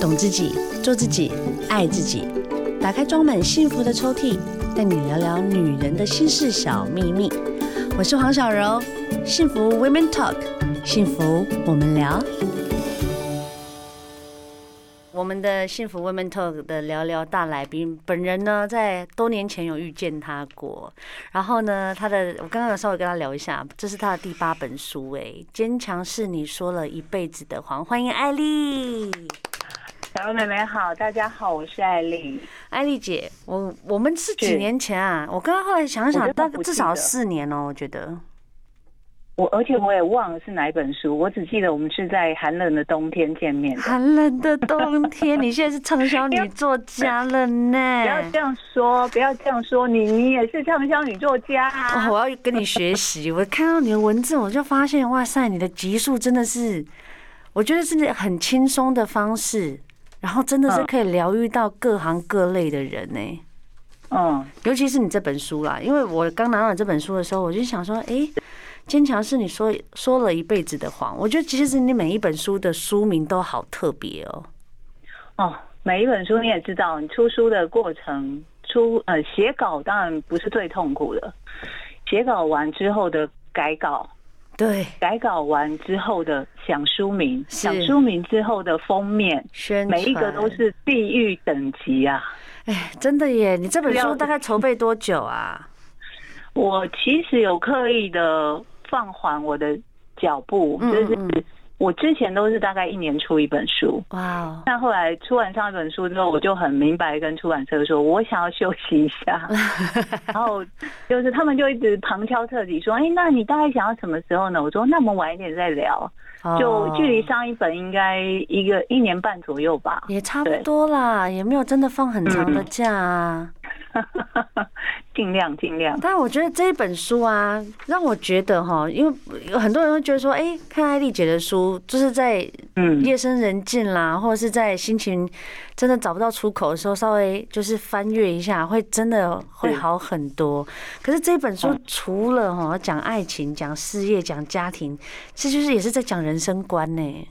懂自己，做自己，爱自己。打开装满幸福的抽屉，带你聊聊女人的心事小秘密。我是黄小柔，幸福 Women Talk，幸福我们聊。我们的幸福 Women Talk 的聊聊大来宾，本人呢，在多年前有遇见他过。然后呢，他的我刚刚有稍微跟他聊一下，这是他的第八本书，哎，坚强是你说了一辈子的谎。欢迎艾莉，小柔妹妹好，大家好，我是艾丽。艾丽姐，我我们是几年前啊？我刚刚后来想想，大概至少四年哦，我觉得。我而且我也忘了是哪一本书，我只记得我们是在寒冷的冬天见面。寒冷的冬天，你现在是畅销 女作家了呢？不要这样说，不要这样说，你你也是畅销女作家啊！哦，我要跟你学习。我看到你的文字，我就发现，哇塞，你的集数真的是，我觉得是很轻松的方式，然后真的是可以疗愈到各行各类的人呢。嗯，尤其是你这本书啦，因为我刚拿到你这本书的时候，我就想说，哎、欸。坚强是你说说了一辈子的谎。我觉得其实你每一本书的书名都好特别哦。哦，每一本书你也知道，你出书的过程，出呃写稿当然不是最痛苦的，写稿完之后的改稿，对，改稿完之后的想书名，想书名之后的封面，每一个都是地狱等级啊！哎，真的耶！你这本书大概筹备多久啊？我其实有刻意的。放缓我的脚步，就是我之前都是大概一年出一本书，哇！但后来出完上一本书之后，我就很明白跟出版社说，我想要休息一下。然后就是他们就一直旁敲侧击说，哎，那你大概想要什么时候呢？我说，那我们晚一点再聊。就距离上一本应该一个一年半左右吧，也差不多啦，也没有真的放很长的假啊。尽量尽量，但我觉得这一本书啊，让我觉得哈，因为有很多人会觉得说，哎，看艾丽姐的书，就是在嗯夜深人静啦，或者是在心情真的找不到出口的时候，稍微就是翻阅一下，会真的会好很多。可是这本书除了哈讲爱情、讲事业、讲家庭，这就是也是在讲人生观呢。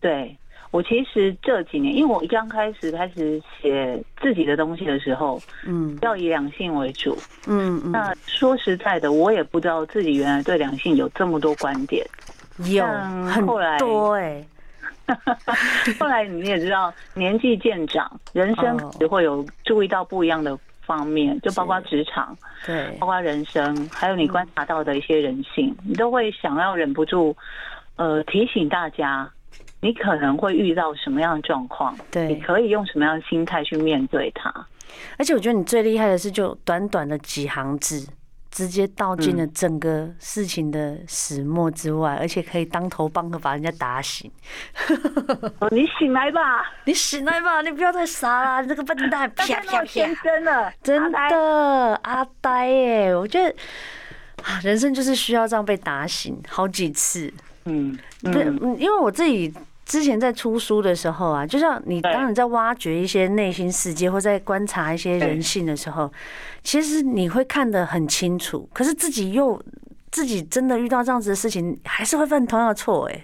对。我其实这几年，因为我一刚开始开始写自己的东西的时候，嗯，要以两性为主，嗯嗯。那说实在的，我也不知道自己原来对两性有这么多观点，有很多哎。后来你也知道，年纪渐长，人生也会有注意到不一样的方面，就包括职场，对，包括人生，还有你观察到的一些人性，你都会想要忍不住，呃，提醒大家。你可能会遇到什么样的状况？对，你可以用什么样的心态去面对它？而且我觉得你最厉害的是，就短短的几行字，直接道尽了整个事情的始末之外，而且可以当头棒喝把人家打醒。你醒来吧，你醒来吧，你不要再傻了，你这个笨蛋！啪啪啪！真的，真的，阿呆耶！我觉得啊，人生就是需要这样被打醒好几次。嗯，对，因为我自己。之前在出书的时候啊，就像你当你在挖掘一些内心世界，或在观察一些人性的时候，其实你会看得很清楚。可是自己又自己真的遇到这样子的事情，还是会犯同样的错。哎，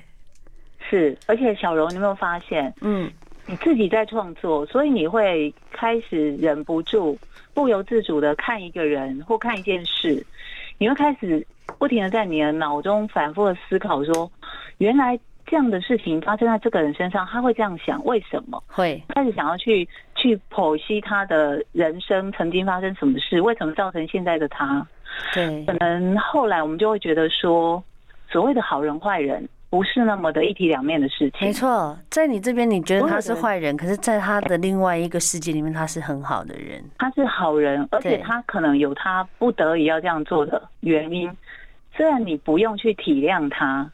是，而且小柔，你有没有发现？嗯，你自己在创作，所以你会开始忍不住、不由自主的看一个人或看一件事，你会开始不停的在你的脑中反复的思考，说原来。这样的事情发生在这个人身上，他会这样想，为什么？会开始想要去去剖析他的人生曾经发生什么事，为什么造成现在的他？对，可能后来我们就会觉得说，所谓的好人坏人不是那么的一体两面的事情。没错，在你这边你觉得他是坏人，可是在他的另外一个世界里面，他是很好的人。他是好人，而且他可能有他不得已要这样做的原因。虽然你不用去体谅他。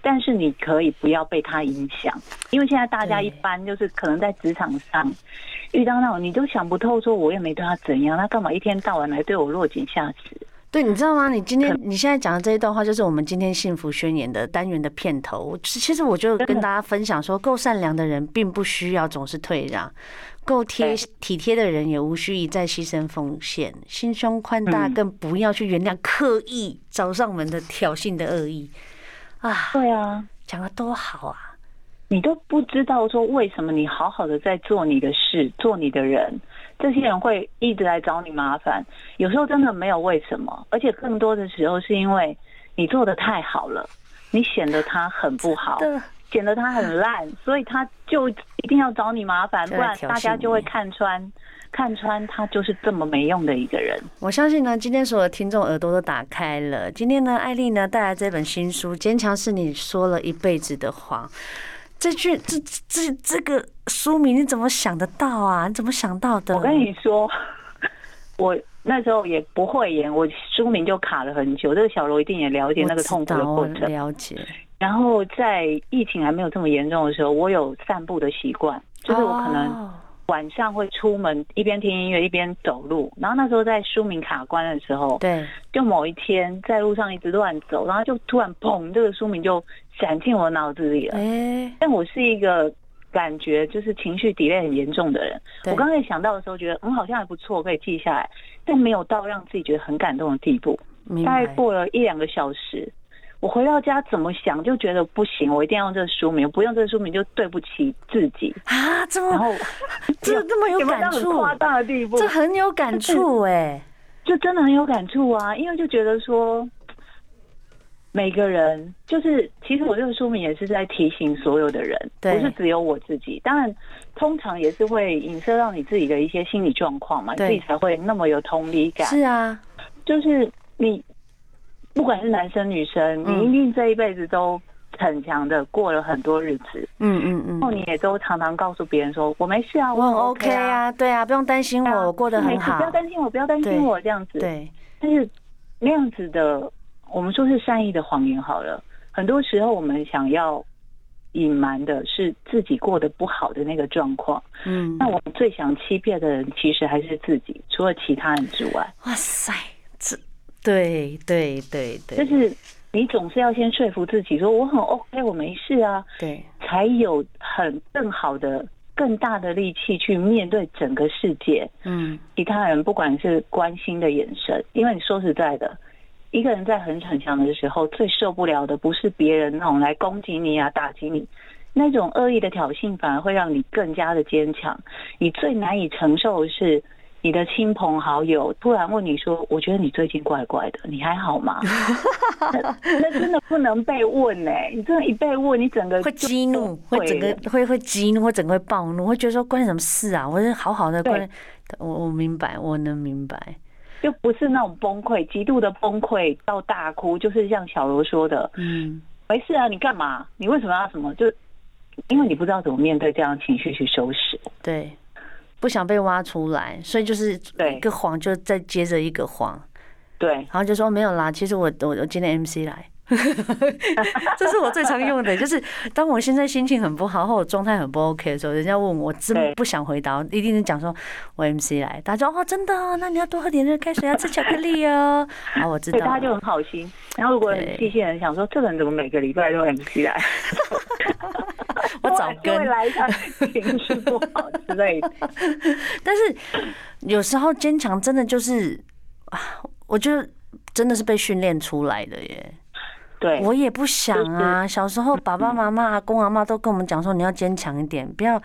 但是你可以不要被他影响，因为现在大家一般就是可能在职场上遇到那种你都想不透，说我也没对他怎样，他干嘛一天到晚来对我落井下石？对，你知道吗？你今天你现在讲的这一段话，就是我们今天幸福宣言的单元的片头。其实我就跟大家分享说，够善良的人并不需要总是退让，够贴体贴的人也无需一再牺牲奉献，心胸宽大更不要去原谅刻意找上门的挑衅的恶意。啊，对啊，讲的多好啊！你都不知道说为什么你好好的在做你的事，做你的人，这些人会一直来找你麻烦。有时候真的没有为什么，而且更多的时候是因为你做的太好了，你显得他很不好，显得他很烂，所以他就一定要找你麻烦，不然大家就会看穿。看穿他就是这么没用的一个人。我相信呢，今天所有的听众耳朵都打开了。今天呢，艾丽呢带来这本新书《坚强是你说了一辈子的谎》。这句这这这个书名你怎么想得到啊？你怎么想到的？我跟你说，我那时候也不会演，我书名就卡了很久。这个小罗一定也了解那个痛苦的过程。了解。然后在疫情还没有这么严重的时候，我有散步的习惯，就是我可能。晚上会出门，一边听音乐一边走路。然后那时候在书名卡关的时候，对，就某一天在路上一直乱走，然后就突然砰，这个书名就闪进我脑子里了。哎，但我是一个感觉就是情绪 delay 很严重的人。我刚才想到的时候，觉得嗯好像还不错，可以记下来，但没有到让自己觉得很感动的地步。大概过了一两个小时。我回到家怎么想就觉得不行，我一定要用这个书名，不用这个书名就对不起自己啊！这么，然后 这这么有感触，夸大的地步，这很有感触哎，就真的很有感触啊！因为就觉得说，每个人就是，其实我这个书名也是在提醒所有的人，不是只有我自己。当然，通常也是会影射到你自己的一些心理状况嘛，自己才会那么有同理感。是啊，就是你。不管是男生女生，你一定这一辈子都很强的过了很多日子。嗯嗯嗯。然后你也都常常告诉别人说：“我没事啊，我很 OK 啊，对啊，不用担心我，我过得很好。”不要担心我，不要担心我这样子。对。但是那样子的，我们说是善意的谎言好了。很多时候，我们想要隐瞒的是自己过得不好的那个状况。嗯。那我们最想欺骗的人，其实还是自己，除了其他人之外。哇塞，这。对对对对，就是你总是要先说服自己说我很 OK，我没事啊，对，才有很更好的、更大的力气去面对整个世界。嗯，其他人不管是关心的眼神，因为你说实在的，一个人在很逞强的时候，最受不了的不是别人那种来攻击你啊、打击你，那种恶意的挑衅，反而会让你更加的坚强。你最难以承受的是。你的亲朋好友突然问你说：“我觉得你最近怪怪的，你还好吗？”那，那真的不能被问呢、欸。你真的，一被问，你整个会激怒，会整个会会激怒，会整个会暴怒，会觉得说关你什么事啊？我是好好的关，我我明白，我能明白，就不是那种崩溃，极度的崩溃到大哭，就是像小罗说的，嗯，没事啊，你干嘛？你为什么要什么？就因为你不知道怎么面对这样的情绪去收拾，对。不想被挖出来，所以就是一个谎，就再接着一个谎，对，然后就说没有啦。其实我我我今天 MC 来，这是我最常用的，就是当我现在心情很不好或我状态很不 OK 的时候，人家问我，真不想回答，一定是讲说我 MC 来。大家说哦，真的哦，那你要多喝点热开水，要吃巧克力哦。好，我知道。大家就很好心。然后如果很细心的人想说，这个人怎么每个礼拜都 MC 来？我早跟来一下情绪不好之类的，但是有时候坚强真的就是啊，我就真的是被训练出来的耶。对，我也不想啊。小时候爸爸妈妈、阿公阿妈都跟我们讲说，你要坚强一点，不要。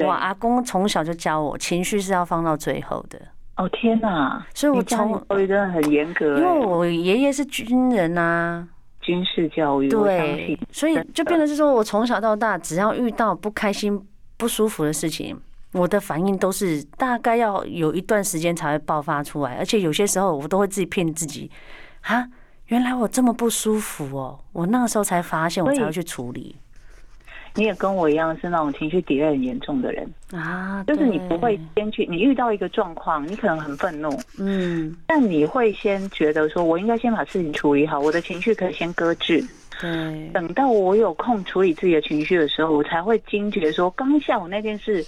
我阿公从小就教我，情绪是要放到最后的。哦天哪！所以我从教育真的很严格，因为我爷爷是军人呐。军事教育，对，所以就变得是说，我从小到大，只要遇到不开心、不舒服的事情，我的反应都是大概要有一段时间才会爆发出来，而且有些时候我都会自己骗自己，啊，原来我这么不舒服哦，我那个时候才发现，我才会去处理。你也跟我一样是那种情绪底很严重的人。啊，就是你不会先去，你遇到一个状况，你可能很愤怒，嗯，但你会先觉得说，我应该先把事情处理好，我的情绪可以先搁置，对，等到我有空处理自己的情绪的时候，我才会惊觉说，刚下午那件事，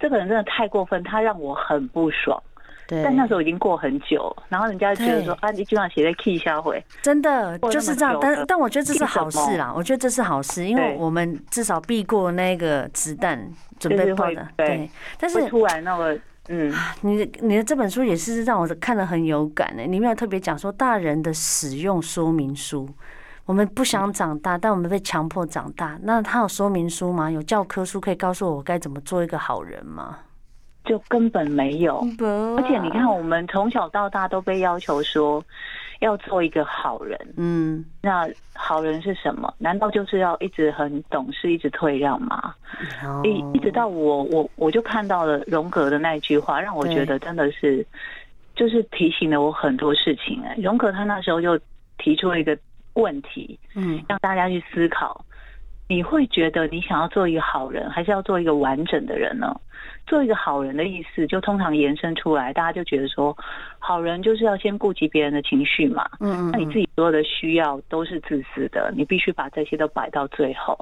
这个人真的太过分，他让我很不爽。但那时候已经过很久，然后人家觉得说啊，你今晚写在 K 下回，真的就是这样。但但我觉得这是好事啦，我觉得这是好事，因为我们至少避过那个子弹准备爆的。对，但是突然那个，嗯，你你的这本书也是让我看了很有感的，里面有特别讲说大人的使用说明书，我们不想长大，但我们被强迫长大。那他有说明书吗？有教科书可以告诉我该怎么做一个好人吗？就根本没有。而且你看，我们从小到大都被要求说要做一个好人。嗯，那好人是什么？难道就是要一直很懂事，一直退让吗？一一直到我我我就看到了荣格的那句话，让我觉得真的是，就是提醒了我很多事情。哎，荣格他那时候就提出了一个。问题，嗯，让大家去思考，你会觉得你想要做一个好人，还是要做一个完整的人呢？做一个好人的意思，就通常延伸出来，大家就觉得说，好人就是要先顾及别人的情绪嘛，嗯，那你自己所有的需要都是自私的，你必须把这些都摆到最后。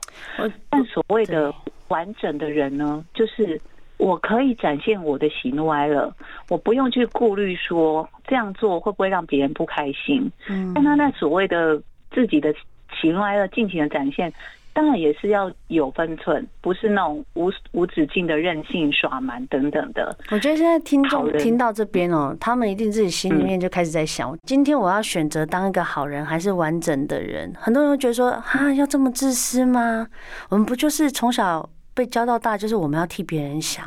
但所谓的完整的人呢，就是我可以展现我的喜怒哀乐，我不用去顾虑说这样做会不会让别人不开心。嗯，但他那所谓的。自己的喜怒哀乐尽情的展现，当然也是要有分寸，不是那种无无止境的任性耍蛮等等的。我觉得现在听众听到这边哦，他们一定自己心里面就开始在想：今天我要选择当一个好人，还是完整的人？很多人会觉得说：哈，要这么自私吗？我们不就是从小被教到大，就是我们要替别人想，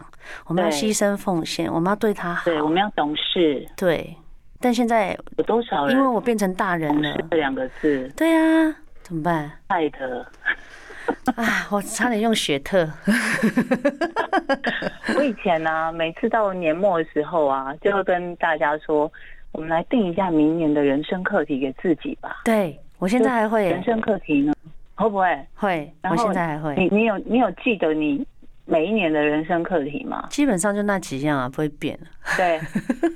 我们要牺牲奉献，我们要对他好，对，我们要懂事，对。但现在有多少人？因为我变成大人了。这两个字。对呀，怎么办？爱的。啊，我差点用雪特。我以前呢、啊，每次到年末的时候啊，就会跟大家说，我们来定一下明年的人生课题给自己吧。对，我现在还会。人生课题呢？会不会？会。我现在还会。你你有你有记得你？每一年的人生课题吗，基本上就那几样啊，不会变。对，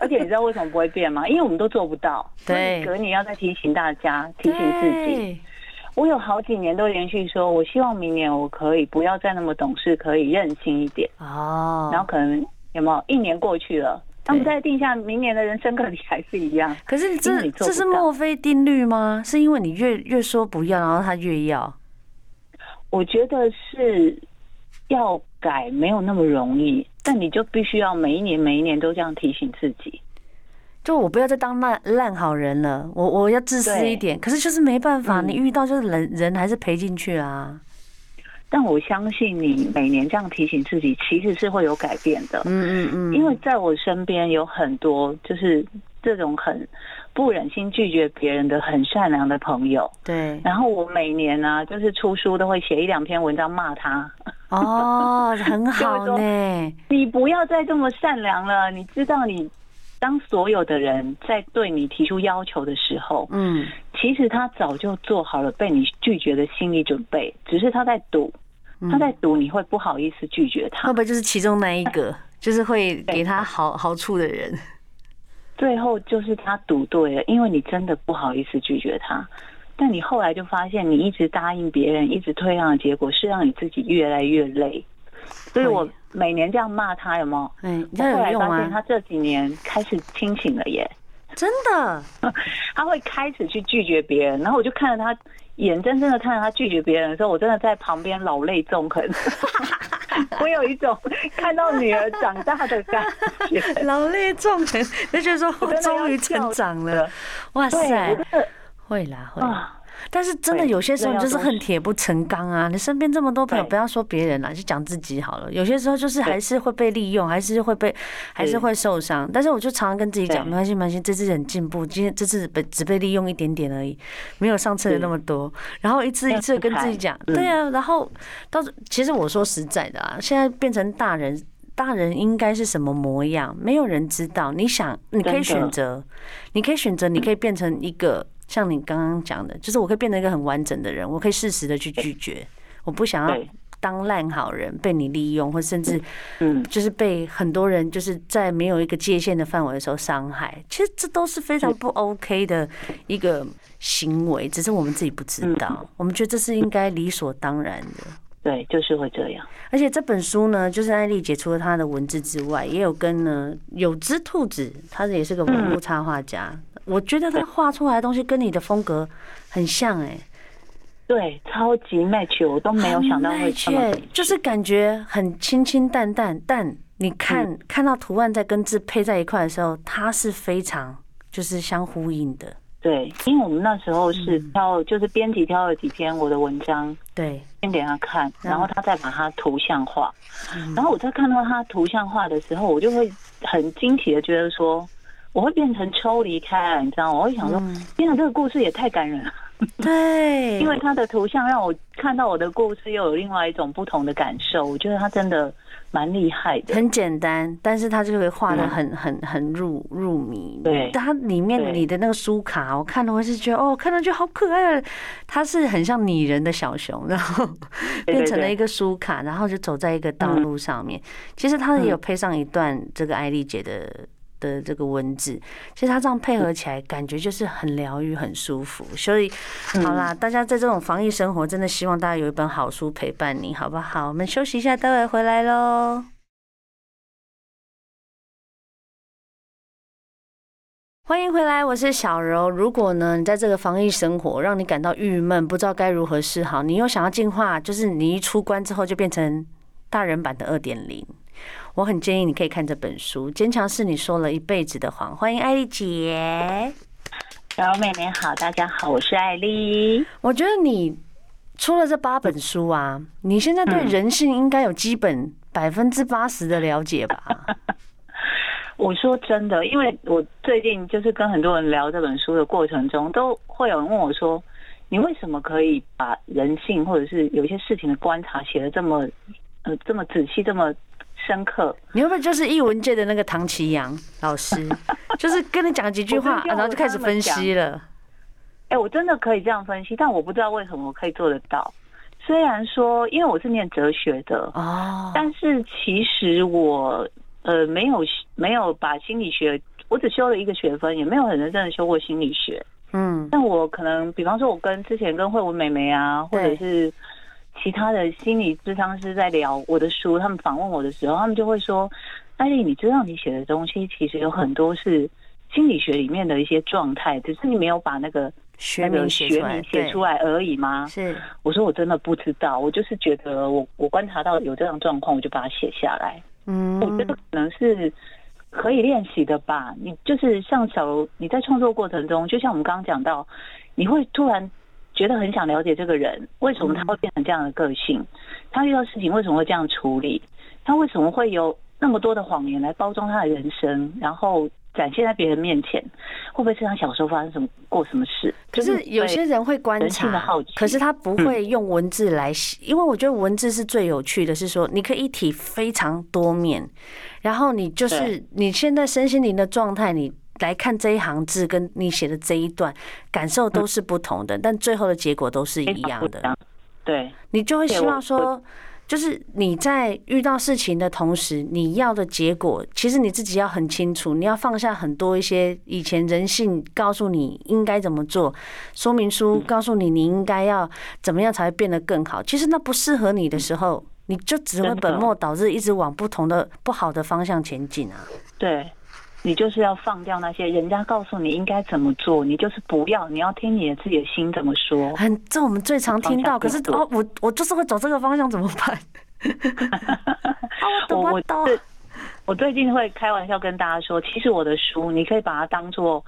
而且你知道为什么不会变吗？因为我们都做不到。对，隔年要再提醒大家，提醒自己。我有好几年都连续说，我希望明年我可以不要再那么懂事，可以任性一点。哦。然后可能有没有一年过去了，他们再定下明年的人生课题还是一样。可是这这是墨菲定律吗？是因为你越越说不要，然后他越要？我觉得是。要改没有那么容易，但你就必须要每一年每一年都这样提醒自己，就我不要再当烂烂好人了，我我要自私一点。可是就是没办法，你遇到就是人人还是赔进去啊。但我相信你每年这样提醒自己，其实是会有改变的。嗯嗯嗯，因为在我身边有很多就是这种很不忍心拒绝别人的很善良的朋友。对，然后我每年呢，就是出书都会写一两篇文章骂他。哦，很好 呢。你不要再这么善良了。你知道，你当所有的人在对你提出要求的时候，嗯，其实他早就做好了被你拒绝的心理准备，只是他在赌，他在赌你会不好意思拒绝他。会不会就是其中那一个，就是会给他好好处的人？最后就是他赌对了，因为你真的不好意思拒绝他。但你后来就发现，你一直答应别人，一直退让的结果是让你自己越来越累。所以我每年这样骂他，有没有？嗯，后来发现他这几年开始清醒了耶，真的，他会开始去拒绝别人。然后我就看着他，眼睁睁的看着他拒绝别人的时候，我真的在旁边老泪纵横。我有一种看到女儿长大的感觉，老泪纵横，就觉得说我终于成长了。哇塞！会啦，会啦。但是真的有些时候就是恨铁不成钢啊！你身边这么多朋友，不要说别人了，就讲自己好了。有些时候就是还是会被利用，还是会被，还是会受伤。但是我就常常跟自己讲，没关系，没关系，这次很进步，今天这次被只被利用一点点而已，没有上次的那么多。然后一次一次跟自己讲，对啊。然后到其实我说实在的啊，现在变成大人，大人应该是什么模样？没有人知道。你想，你可以选择，你可以选择，你可以变成一个。像你刚刚讲的，就是我可以变成一个很完整的人，我可以适时的去拒绝，我不想要当烂好人，被你利用，或甚至，嗯，就是被很多人就是在没有一个界限的范围的时候伤害。其实这都是非常不 OK 的一个行为，只是我们自己不知道，我们觉得这是应该理所当然的。对，就是会这样。而且这本书呢，就是艾丽姐除了她的文字之外，也有跟呢有只兔子，他也是个文物插画家。我觉得他画出来的东西跟你的风格很像哎，对，超级 match，我都没有想到会这么，就是感觉很清清淡淡，但你看看到图案在跟字配在一块的时候，它是非常就是相呼应的。对，因为我们那时候是挑，就是编辑挑了几篇我的文章，对，先给他看，然后他再把它图像化。然后我在看到他图像化的时候，我就会很惊奇的觉得说，我会变成抽离开，你知道吗？我会想说，天哪，这个故事也太感人了。对，因为他的图像让我看到我的故事又有另外一种不同的感受。我觉得他真的蛮厉害的，很简单，但是他就会画的很很很入入迷。对，他里面你的那个书卡，我看了我是觉得哦，看上去好可爱。他是很像拟人的小熊，然后变成了一个书卡，然后就走在一个道路上面。其实他也有配上一段这个艾丽姐的。的这个文字，其实它这样配合起来，感觉就是很疗愈、很舒服。所以，好啦，大家在这种防疫生活，真的希望大家有一本好书陪伴你，好不好？我们休息一下，待会回来喽。欢迎回来，我是小柔。如果呢，你在这个防疫生活让你感到郁闷，不知道该如何是好，你又想要进化，就是你一出关之后就变成大人版的二点零。我很建议你可以看这本书，《坚强是你说了一辈子的谎》。欢迎艾丽姐，小妹妹好，大家好，我是艾丽。我觉得你出了这八本书啊，你现在对人性应该有基本百分之八十的了解吧？我说真的，因为我最近就是跟很多人聊这本书的过程中，都会有人问我说：“你为什么可以把人性或者是有些事情的观察写的这么呃这么仔细，这么？”深刻，你会不会就是艺文界的那个唐奇阳老师？就是跟你讲几句话，然后就开始分析了。哎、欸，我真的可以这样分析，但我不知道为什么我可以做得到。虽然说，因为我是念哲学的哦，但是其实我呃没有没有把心理学，我只修了一个学分，也没有很认真的修过心理学。嗯，但我可能，比方说，我跟之前跟慧文妹妹啊，或者是。其他的心理智商师在聊我的书，他们访问我的时候，他们就会说：“艾丽，你知道你写的东西其实有很多是心理学里面的一些状态，只是你没有把那个学名学名写出来而已吗？”是，我说我真的不知道，我就是觉得我我观察到有这样状况，我就把它写下来。嗯，我觉得可能是可以练习的吧。你就是像小柔，你在创作过程中，就像我们刚刚讲到，你会突然。觉得很想了解这个人，为什么他会变成这样的个性？他遇到事情为什么会这样处理？他为什么会有那么多的谎言来包装他的人生，然后展现在别人面前？会不会是他小时候发生什么过什么事？可是有些人会观察，可是他不会用文字来写，因为我觉得文字是最有趣的，是说你可以一体非常多面，然后你就是你现在身心灵的状态，你。来看这一行字，跟你写的这一段感受都是不同的，但最后的结果都是一样的。对，你就会希望说，就是你在遇到事情的同时，你要的结果，其实你自己要很清楚，你要放下很多一些以前人性告诉你应该怎么做，说明书告诉你你应该要怎么样才会变得更好。其实那不适合你的时候，你就只会本末倒置，一直往不同的不好的方向前进啊。对。你就是要放掉那些人家告诉你应该怎么做，你就是不要，你要听你的自己的心怎么说。很，这我们最常听到。可是哦，我我就是会走这个方向，怎么办？我我我最近会开玩笑跟大家说，其实我的书你可以把它当做，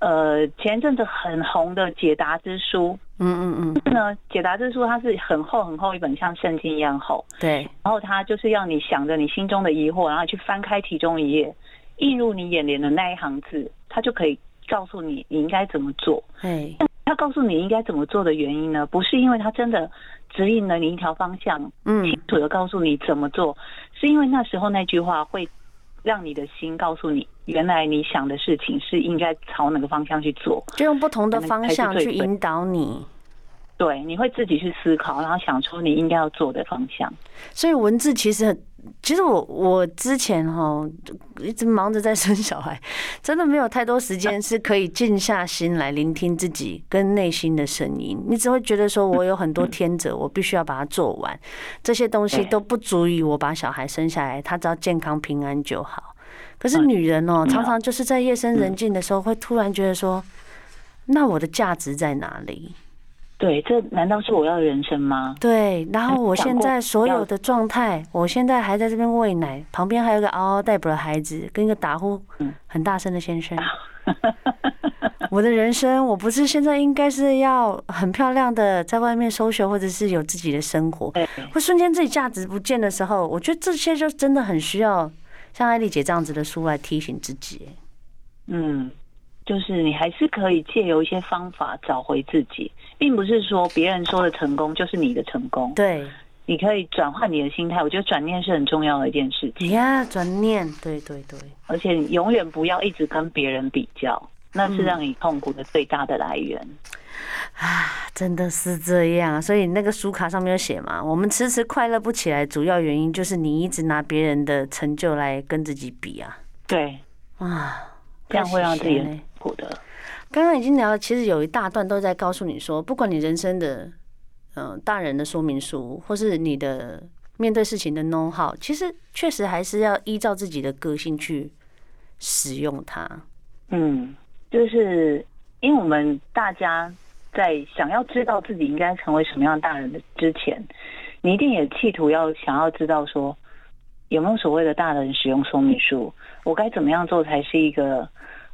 呃，前一阵子很红的解答之书。嗯嗯嗯。是呢，解答之书它是很厚很厚一本，像圣经一样厚。对。然后它就是要你想着你心中的疑惑，然后去翻开其中一页。映入你眼帘的那一行字，它就可以告诉你你应该怎么做。哎，他告诉你应该怎么做的原因呢？不是因为他真的指引了你一条方向，嗯，清楚的告诉你怎么做，是因为那时候那句话会让你的心告诉你，原来你想的事情是应该朝哪个方向去做，就用不同的方向去引导你。对，你会自己去思考，然后想出你应该要做的方向。所以文字其实。其实我我之前哈一直忙着在生小孩，真的没有太多时间是可以静下心来聆听自己跟内心的声音。你只会觉得说我有很多天责，我必须要把它做完，这些东西都不足以我把小孩生下来，他只要健康平安就好。可是女人哦，常常就是在夜深人静的时候，会突然觉得说，那我的价值在哪里？对，这难道是我要的人生吗？对，然后我现在所有的状态，我现在还在这边喂奶，旁边还有个嗷嗷待哺的孩子，跟一个打呼很大声的先生。我的人生，我不是现在应该是要很漂亮的在外面 social，或者是有自己的生活，会瞬间自己价值不见的时候，我觉得这些就真的很需要像艾丽姐这样子的书来提醒自己。嗯，就是你还是可以借由一些方法找回自己，并不是说别人说的成功就是你的成功。对。你可以转换你的心态，我觉得转念是很重要的一件事情。呀，转念，对对对，而且你永远不要一直跟别人比较，那是让你痛苦的最大的来源。啊，真的是这样。所以那个书卡上面有写嘛，我们迟迟快乐不起来，主要原因就是你一直拿别人的成就来跟自己比啊。对，啊，这样会让自己很痛苦的。刚刚已经聊了，其实有一大段都在告诉你说，不管你人生的。嗯，大人的说明书，或是你的面对事情的 know-how，其实确实还是要依照自己的个性去使用它。嗯，就是因为我们大家在想要知道自己应该成为什么样大人的之前，你一定也企图要想要知道说，有没有所谓的大人使用说明书，我该怎么样做才是一个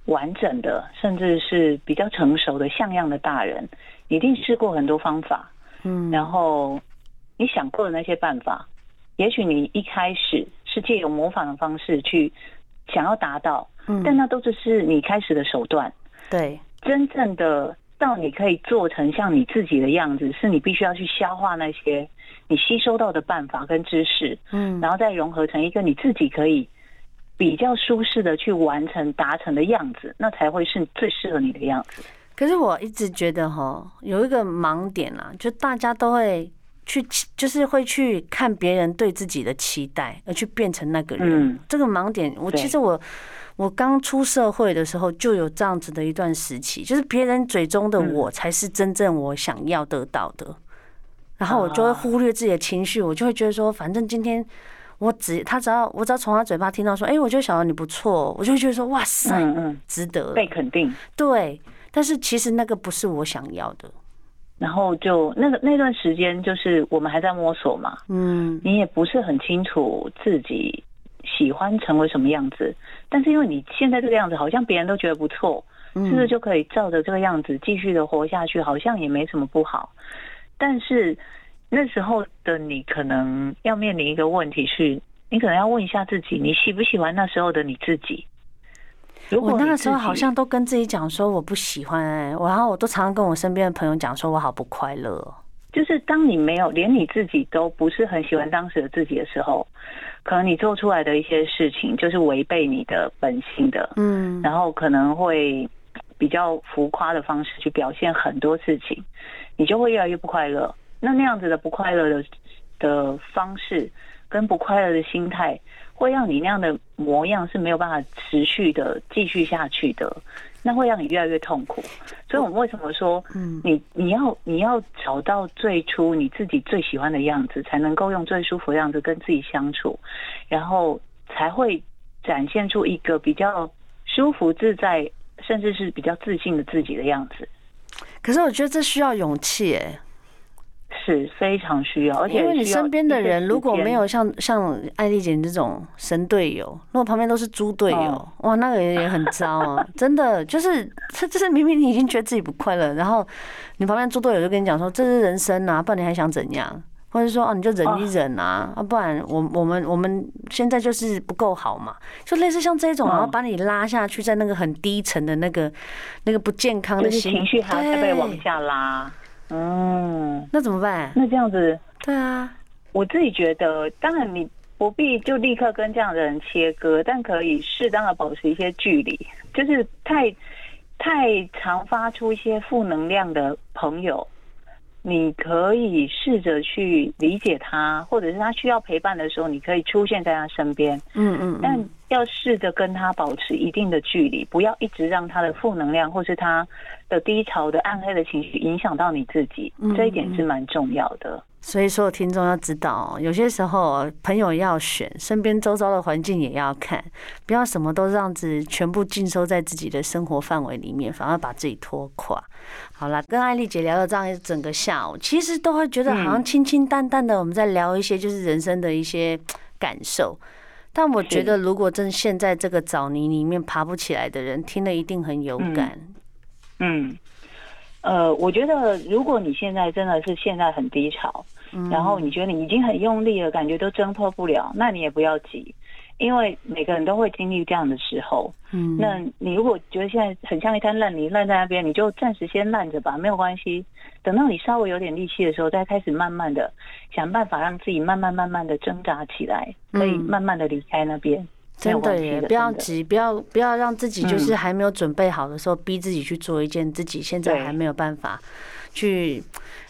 完整的，甚至是比较成熟的像样的大人？你一定试过很多方法。嗯，然后你想过的那些办法，也许你一开始是借由模仿的方式去想要达到，嗯，但那都只是你开始的手段。对，真正的到你可以做成像你自己的样子，是你必须要去消化那些你吸收到的办法跟知识，嗯，然后再融合成一个你自己可以比较舒适的去完成达成的样子，那才会是最适合你的样子。可是我一直觉得哈，有一个盲点啊，就大家都会去，就是会去看别人对自己的期待，而去变成那个人。这个盲点，我其实我我刚出社会的时候就有这样子的一段时期，就是别人嘴中的我才是真正我想要得到的，然后我就会忽略自己的情绪，我就会觉得说，反正今天我只他只要我只要从他嘴巴听到说，哎，我觉得小姚你不错，我就会觉得说，哇塞，嗯值得。被肯定，对。但是其实那个不是我想要的，然后就那个那段时间，就是我们还在摸索嘛，嗯，你也不是很清楚自己喜欢成为什么样子，但是因为你现在这个样子，好像别人都觉得不错，是不是就可以照着这个样子继续的活下去？好像也没什么不好。但是那时候的你，可能要面临一个问题是，你可能要问一下自己，你喜不喜欢那时候的你自己？我那个时候好像都跟自己讲说我不喜欢，哎，然后我都常常跟我身边的朋友讲说我好不快乐。就是当你没有连你自己都不是很喜欢当时的自己的时候，可能你做出来的一些事情就是违背你的本性的，嗯，然后可能会比较浮夸的方式去表现很多事情，你就会越来越不快乐。那那样子的不快乐的的方式跟不快乐的心态。会让你那样的模样是没有办法持续的继续下去的，那会让你越来越痛苦。所以，我们为什么说，嗯，你你要你要找到最初你自己最喜欢的样子，才能够用最舒服的样子跟自己相处，然后才会展现出一个比较舒服自在，甚至是比较自信的自己的样子。可是，我觉得这需要勇气，哎。是非常需要，而且因为你身边的人如果没有像像艾丽姐这种神队友，如果旁边都是猪队友，哇，那个人也很糟啊！真的，就是这，就是明明你已经觉得自己不快乐，然后你旁边猪队友就跟你讲说这是人生啊，不然你还想怎样？或者说哦，你就忍一忍啊，啊，不然我我们我们现在就是不够好嘛，就类似像这种，然后把你拉下去，在那个很低沉的那个那个不健康的情绪，还要再被往下拉。嗯，那怎么办？那这样子，对啊，我自己觉得，当然你不必就立刻跟这样的人切割，但可以适当的保持一些距离。就是太太常发出一些负能量的朋友，你可以试着去理解他，或者是他需要陪伴的时候，你可以出现在他身边。嗯嗯，但要试着跟他保持一定的距离，不要一直让他的负能量或是他的低潮的暗黑的情绪影响到你自己，这一点是蛮重要的。所以所有，听众要知道，有些时候朋友要选，身边周遭的环境也要看，不要什么都这样子全部尽收在自己的生活范围里面，反而把自己拖垮。好了，跟艾丽姐聊了这样一整个下午，其实都会觉得好像清清淡淡的，我们在聊一些就是人生的一些感受。但我觉得，如果真现在这个沼泥里面爬不起来的人，听了一定很有感。嗯，呃，我觉得如果你现在真的是现在很低潮，嗯，然后你觉得你已经很用力了，感觉都挣脱不了，那你也不要急。因为每个人都会经历这样的时候，嗯，那你如果觉得现在很像一滩烂泥烂在那边，你就暂时先烂着吧，没有关系。等到你稍微有点力气的时候，再开始慢慢的想办法让自己慢慢慢慢的挣扎起来，可以慢慢的离开那边。真的耶，不要急，不要不要让自己就是还没有准备好的时候，逼自己去做一件自己现在还没有办法去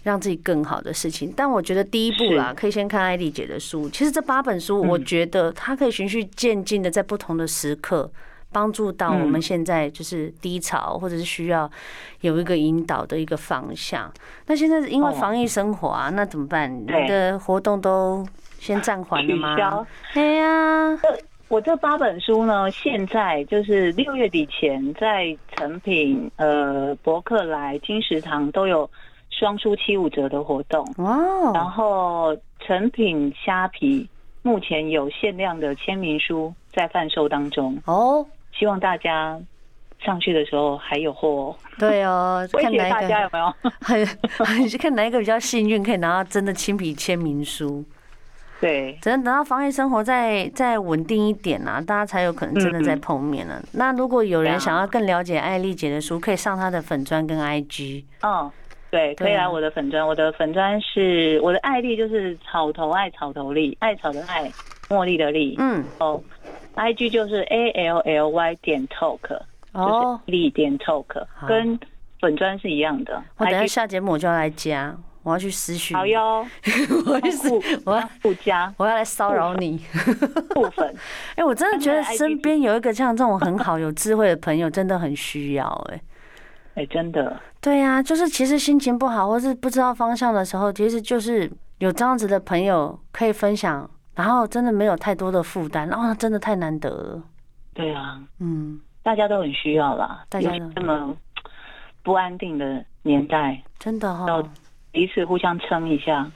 让自己更好的事情。但我觉得第一步啦，可以先看艾丽姐的书。其实这八本书，我觉得它可以循序渐进的在不同的时刻帮助到我们现在就是低潮或者是需要有一个引导的一个方向。那现在因为防疫生活啊，那怎么办？你的活动都先暂缓了吗？对呀。我这八本书呢，现在就是六月底前，在成品、呃博客来、金石堂都有双书七五折的活动哦。然后成品虾皮目前有限量的签名书在贩售当中哦，希望大家上去的时候还有货哦。对哦，看哪大家有没有？很看哪一个比较幸运，可以拿到真的亲笔签名书。对，只能等到防疫生活再再稳定一点啊，大家才有可能真的再碰面了。嗯、那如果有人想要更了解艾丽姐的书，可以上她的粉砖跟 IG。哦，对，可以来我的粉砖，我的粉砖是我的艾丽，就是草头爱草头丽，艾草的艾，茉莉的莉。嗯，哦，IG 就是 A L L Y 点 Talk，哦，丽点 Talk，跟粉砖是一样的。我等下下节目我就要来加。我要去私讯。好哟，我要私，我要不加，我要来骚扰你。部分，哎，我真的觉得身边有一个像这种很好、有智慧的朋友，真的很需要。哎，哎，真的。对呀，就是其实心情不好或是不知道方向的时候，其实就是有这样子的朋友可以分享，然后真的没有太多的负担，然后真的太难得了。对啊，嗯，大家都很需要啦。大家这么不安定的年代，真的哈。彼此互相撑一下，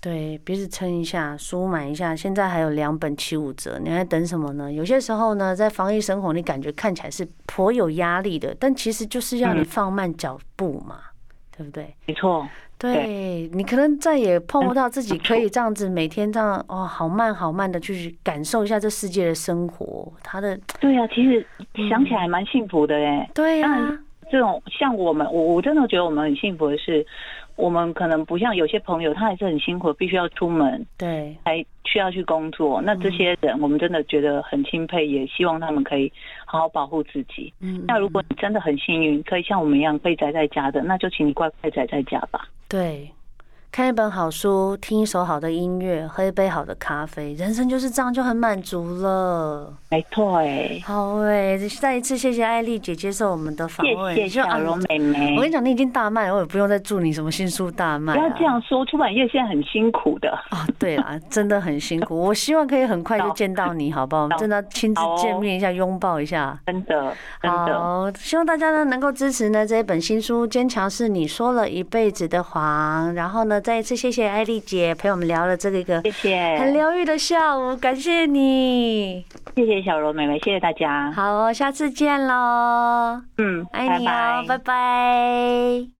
对，彼此撑一下，书买一下。现在还有两本七五折，你还等什么呢？有些时候呢，在防疫生活，你感觉看起来是颇有压力的，但其实就是要你放慢脚步嘛，嗯、对不对？没错，对，你可能再也碰不到自己可以这样子每天这样哦，好慢好慢的去感受一下这世界的生活。他的对呀、啊，其实想起来蛮幸福的哎、嗯。对呀、啊，这种像我们，我我真的觉得我们很幸福的是。我们可能不像有些朋友，他还是很辛苦，必须要出门，对，还需要去工作。那这些人，我们真的觉得很钦佩，也希望他们可以好好保护自己。嗯，那如果你真的很幸运，可以像我们一样被宅在家的，那就请你乖乖宅在家吧。对。看一本好书，听一首好的音乐，喝一杯好的咖啡，人生就是这样就很满足了。没错哎，好哎，再一次谢谢艾丽姐接受我们的访问。谢谢小柔妹妹。我跟你讲，你已经大卖了，我也不用再祝你什么新书大卖。不要这样说，出版业现在很辛苦的。哦，对啊，真的很辛苦。我希望可以很快就见到你，好不好？我们真的亲自见面一下，拥抱一下。真的，真的。好，希望大家呢能够支持呢这一本新书《坚强是你说了一辈子的谎》，然后呢。再一次谢谢艾丽姐陪我们聊了这个一个谢谢很疗愈的下午，感谢你，谢谢小柔妹妹，谢谢大家，好哦，下次见喽，嗯，爱你哦，拜拜。拜拜。